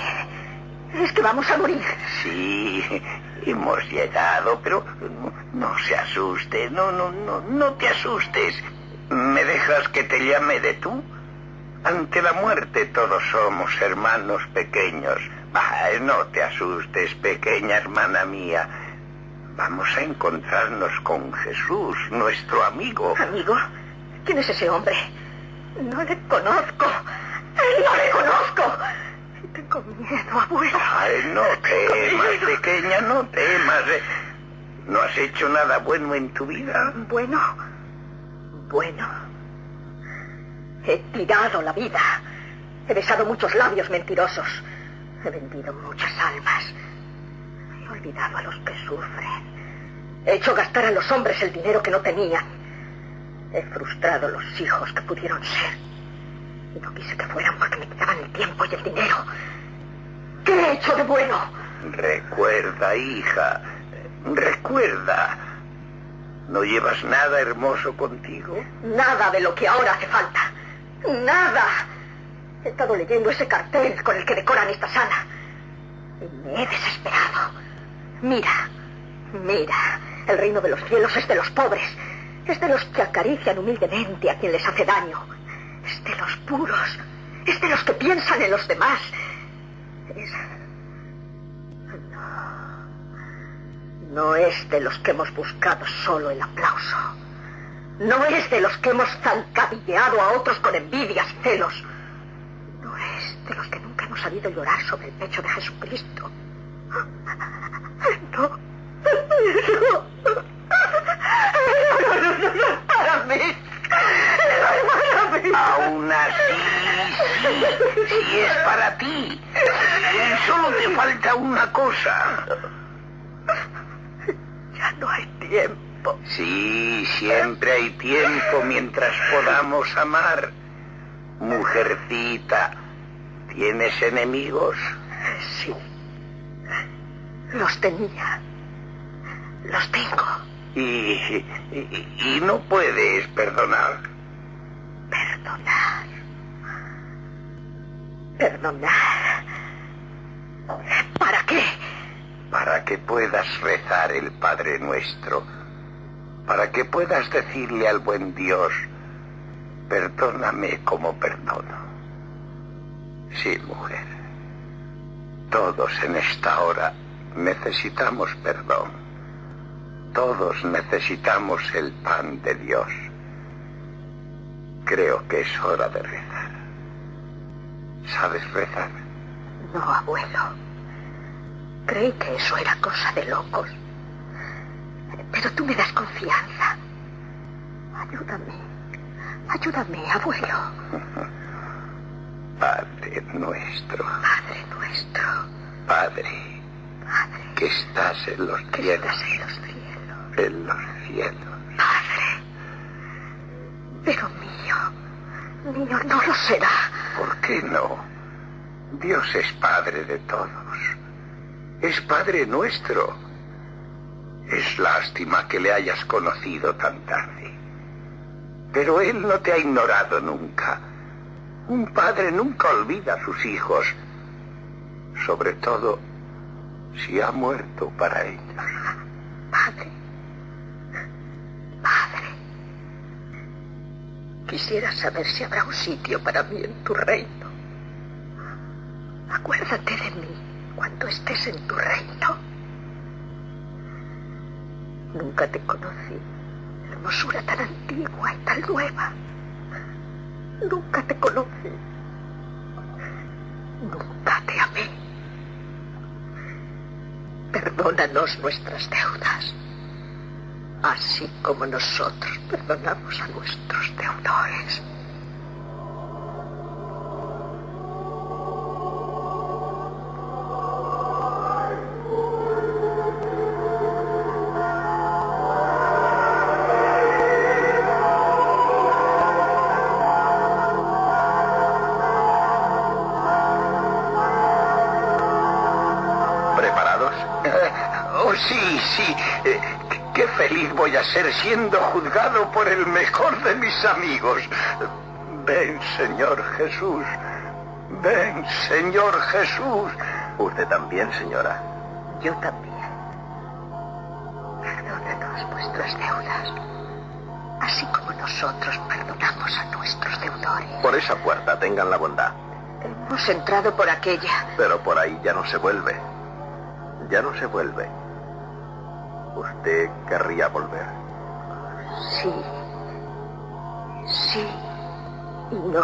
Es que vamos a morir. Sí, hemos llegado, pero no, no se asuste, no, no, no, no te asustes. ¿Me dejas que te llame de tú? Ante la muerte todos somos hermanos pequeños. Bah, no te asustes, pequeña hermana mía. Vamos a encontrarnos con Jesús, nuestro amigo. ¿Amigo? ¿Quién es ese hombre? No le conozco. No le conozco. Tengo miedo, abuelo. Ay, no temas, pequeña, no temas. ¿No has hecho nada bueno en tu vida? Bueno, bueno. He tirado la vida. He besado muchos labios mentirosos. He vendido muchas almas. He olvidado a los que sufren. He hecho gastar a los hombres el dinero que no tenían. He frustrado los hijos que pudieron ser. Y no quise que fueran porque me quitaban el tiempo y el dinero. ¿Qué he hecho de bueno? Recuerda, hija. Recuerda. ¿No llevas nada hermoso contigo? Nada de lo que ahora hace falta. Nada. He estado leyendo ese cartel con el que decoran esta sala. Y me he desesperado. Mira, mira. El reino de los cielos es de los pobres. Es de los que acarician humildemente a quien les hace daño. Es de los puros. Es de los que piensan en los demás. No. No es de los que hemos buscado solo el aplauso. No es de los que hemos zancadilleado a otros con envidias, celos. No es de los que nunca hemos sabido llorar sobre el pecho de Jesucristo. No. No. No, no, no, no. Aún así, sí, sí es para ti. Solo te falta una cosa. Ya no hay tiempo. Sí, siempre hay tiempo mientras podamos amar. Mujercita, ¿tienes enemigos? Sí. Los tenía. Los tengo. Y, y, y no puedes perdonar. Perdonar. Perdonar. ¿Para qué? Para que puedas rezar el Padre Nuestro. Para que puedas decirle al buen Dios, perdóname como perdono. Sí, mujer. Todos en esta hora necesitamos perdón. Todos necesitamos el pan de Dios. Creo que es hora de rezar. ¿Sabes rezar? No, abuelo. Creí que eso era cosa de locos. Pero tú me das confianza. Ayúdame. Ayúdame, abuelo. [laughs] Padre nuestro. Padre nuestro. Padre. Padre. Que estás en los Que cielos. estás en los cielos. En los cielos. Padre. Pero mío. Mío no lo será. ¿Por qué no? Dios es Padre de todos. Es Padre nuestro. Es lástima que le hayas conocido tan tarde. Pero Él no te ha ignorado nunca. Un padre nunca olvida a sus hijos, sobre todo si ha muerto para ellos. Padre. Padre. Quisiera saber si habrá un sitio para mí en tu reino. Acuérdate de mí cuando estés en tu reino. Nunca te conocí. Hermosura tan antigua y tan nueva. Nunca te conocí. Nunca te amé. perdónanos nuestras deudas, así como nosotros perdonamos a nuestros deudores. Ser siendo juzgado por el mejor de mis amigos. Ven, Señor Jesús. Ven, Señor Jesús. Usted también, señora. Yo también. Perdónanos nuestras deudas, así como nosotros perdonamos a nuestros deudores. Por esa puerta tengan la bondad. Hemos entrado por aquella. Pero por ahí ya no se vuelve. Ya no se vuelve. ¿Usted querría volver? Sí. Sí. No.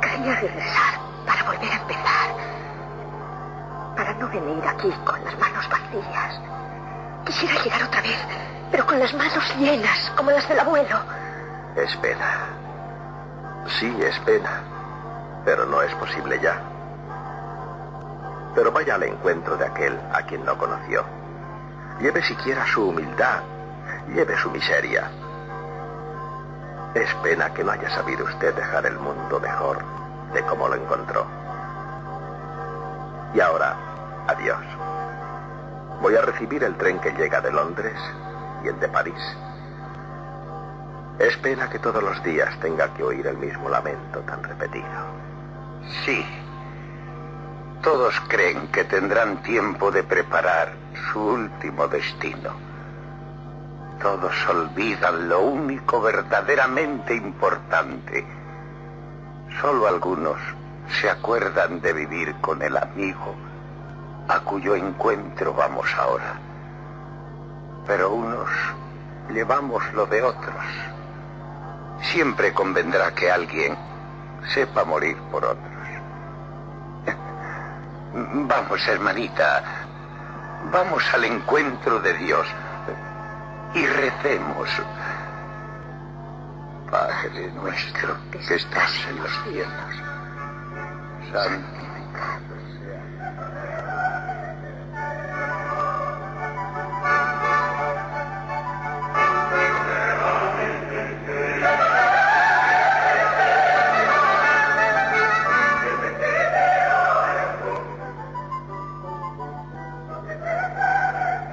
Quería regresar para volver a empezar. Para no venir aquí con las manos vacías. Quisiera llegar otra vez, pero con las manos llenas, como las del abuelo. Es pena. Sí, es pena. Pero no es posible ya. Pero vaya al encuentro de aquel a quien no conoció. Lleve siquiera su humildad, lleve su miseria. Es pena que no haya sabido usted dejar el mundo mejor de como lo encontró. Y ahora, adiós. Voy a recibir el tren que llega de Londres y el de París. Es pena que todos los días tenga que oír el mismo lamento tan repetido. Sí. Todos creen que tendrán tiempo de preparar su último destino. Todos olvidan lo único verdaderamente importante. Solo algunos se acuerdan de vivir con el amigo a cuyo encuentro vamos ahora. Pero unos llevamos lo de otros. Siempre convendrá que alguien sepa morir por otros. [laughs] Vamos, hermanita, vamos al encuentro de Dios y recemos. Padre nuestro que estás en los cielos, santificado.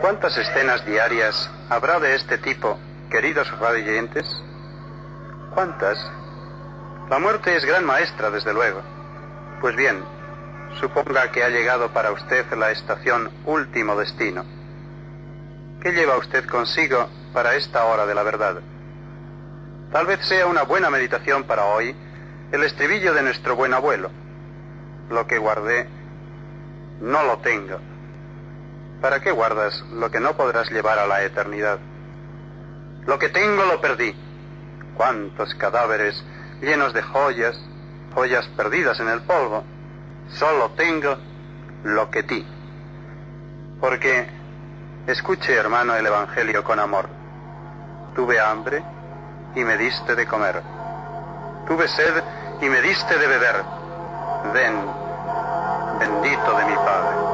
¿Cuántas escenas diarias habrá de este tipo, queridos radioyentes? ¿Cuántas? La muerte es gran maestra, desde luego. Pues bien, suponga que ha llegado para usted la estación último destino. ¿Qué lleva usted consigo para esta hora de la verdad? Tal vez sea una buena meditación para hoy el estribillo de nuestro buen abuelo. Lo que guardé, no lo tengo. ¿Para qué guardas lo que no podrás llevar a la eternidad? Lo que tengo lo perdí. ¿Cuántos cadáveres llenos de joyas, joyas perdidas en el polvo? Solo tengo lo que ti. Porque, escuche hermano el Evangelio con amor. Tuve hambre y me diste de comer. Tuve sed y me diste de beber. Ven, bendito de mi Padre.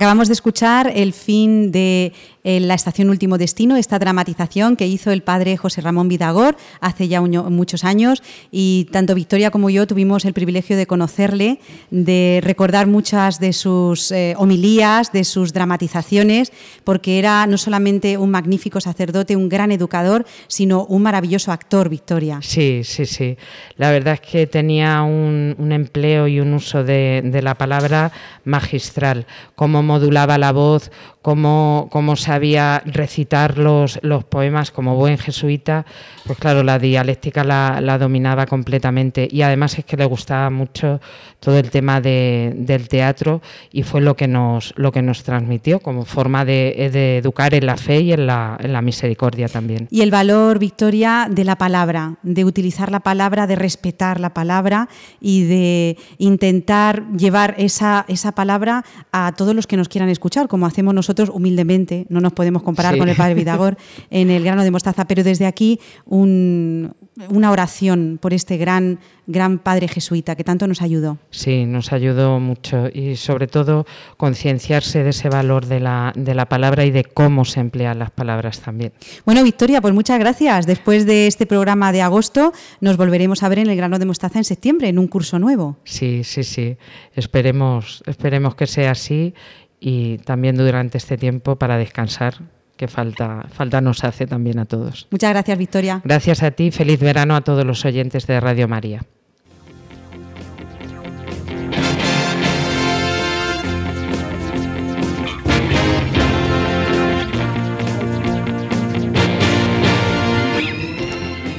Acabamos de escuchar el fin de eh, La Estación Último Destino, esta dramatización que hizo el padre José Ramón Vidagor hace ya uño- muchos años y tanto Victoria como yo tuvimos el privilegio de conocerle, de recordar muchas de sus eh, homilías, de sus dramatizaciones, porque era no solamente un magnífico sacerdote, un gran educador, sino un maravilloso actor, Victoria. Sí, sí, sí. La verdad es que tenía un, un empleo y un uso de, de la palabra magistral. Como modulaba la voz, cómo, cómo sabía recitar los, los, poemas como buen jesuita, pues claro, la dialéctica la, la, dominaba completamente y además es que le gustaba mucho todo el tema de, del teatro y fue lo que nos, lo que nos transmitió como forma de, de educar en la fe y en la, en la, misericordia también. Y el valor, Victoria, de la palabra, de utilizar la palabra, de respetar la palabra y de intentar llevar esa, esa palabra a todos los que nos quieran escuchar, como hacemos nosotros humildemente, no nos podemos comparar con el Padre Vidagor [laughs] en el grano de mostaza, pero desde aquí un, una oración por este gran, gran padre jesuita que tanto nos ayudó. Sí, nos ayudó mucho y sobre todo concienciarse de ese valor de la, de la palabra y de cómo se emplean las palabras también. Bueno, Victoria, pues muchas gracias. Después de este programa de agosto nos volveremos a ver en el grano de mostaza en septiembre, en un curso nuevo. Sí, sí, sí. Esperemos, esperemos que sea así y también durante este tiempo para descansar que falta, falta nos hace también a todos. Muchas gracias, Victoria. Gracias a ti, feliz verano a todos los oyentes de Radio María.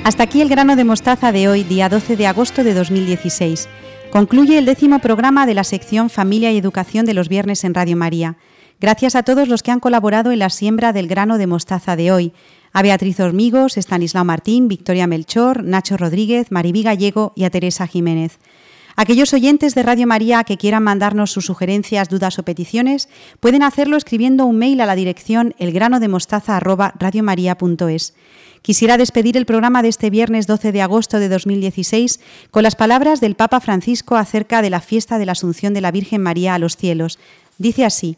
Hasta aquí el grano de mostaza de hoy, día 12 de agosto de 2016. Concluye el décimo programa de la sección Familia y Educación de los viernes en Radio María. Gracias a todos los que han colaborado en la siembra del grano de mostaza de hoy. A Beatriz Hormigos, Estanislao Martín, Victoria Melchor, Nacho Rodríguez, Maribí Gallego y a Teresa Jiménez. Aquellos oyentes de Radio María que quieran mandarnos sus sugerencias, dudas o peticiones pueden hacerlo escribiendo un mail a la dirección elgranodemostaza@radiomaria.es. Quisiera despedir el programa de este viernes 12 de agosto de 2016 con las palabras del Papa Francisco acerca de la fiesta de la Asunción de la Virgen María a los cielos. Dice así: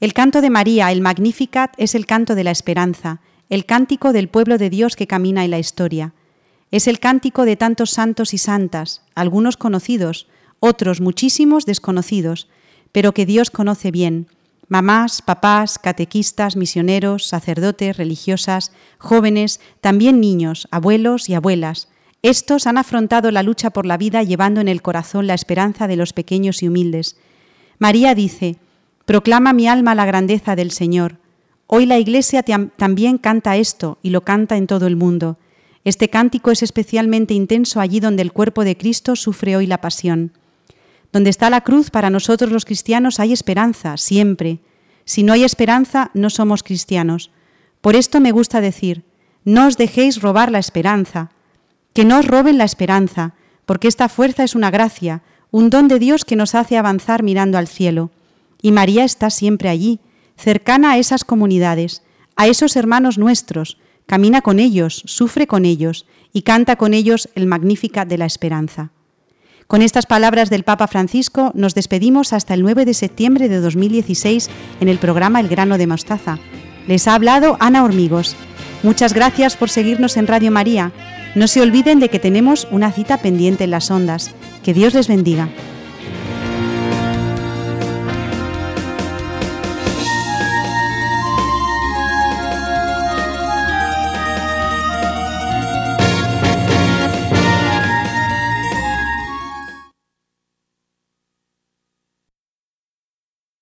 el canto de María, el Magnificat, es el canto de la esperanza, el cántico del pueblo de Dios que camina en la historia. Es el cántico de tantos santos y santas, algunos conocidos, otros muchísimos desconocidos, pero que Dios conoce bien. Mamás, papás, catequistas, misioneros, sacerdotes, religiosas, jóvenes, también niños, abuelos y abuelas. Estos han afrontado la lucha por la vida llevando en el corazón la esperanza de los pequeños y humildes. María dice, Proclama mi alma la grandeza del Señor. Hoy la Iglesia también canta esto y lo canta en todo el mundo. Este cántico es especialmente intenso allí donde el cuerpo de Cristo sufre hoy la pasión. Donde está la cruz para nosotros los cristianos hay esperanza, siempre. Si no hay esperanza, no somos cristianos. Por esto me gusta decir, no os dejéis robar la esperanza, que no os roben la esperanza, porque esta fuerza es una gracia, un don de Dios que nos hace avanzar mirando al cielo. Y María está siempre allí, cercana a esas comunidades, a esos hermanos nuestros, camina con ellos, sufre con ellos y canta con ellos el Magnífica de la Esperanza. Con estas palabras del Papa Francisco nos despedimos hasta el 9 de septiembre de 2016 en el programa El grano de mostaza. Les ha hablado Ana Hormigos. Muchas gracias por seguirnos en Radio María. No se olviden de que tenemos una cita pendiente en las ondas. Que Dios les bendiga.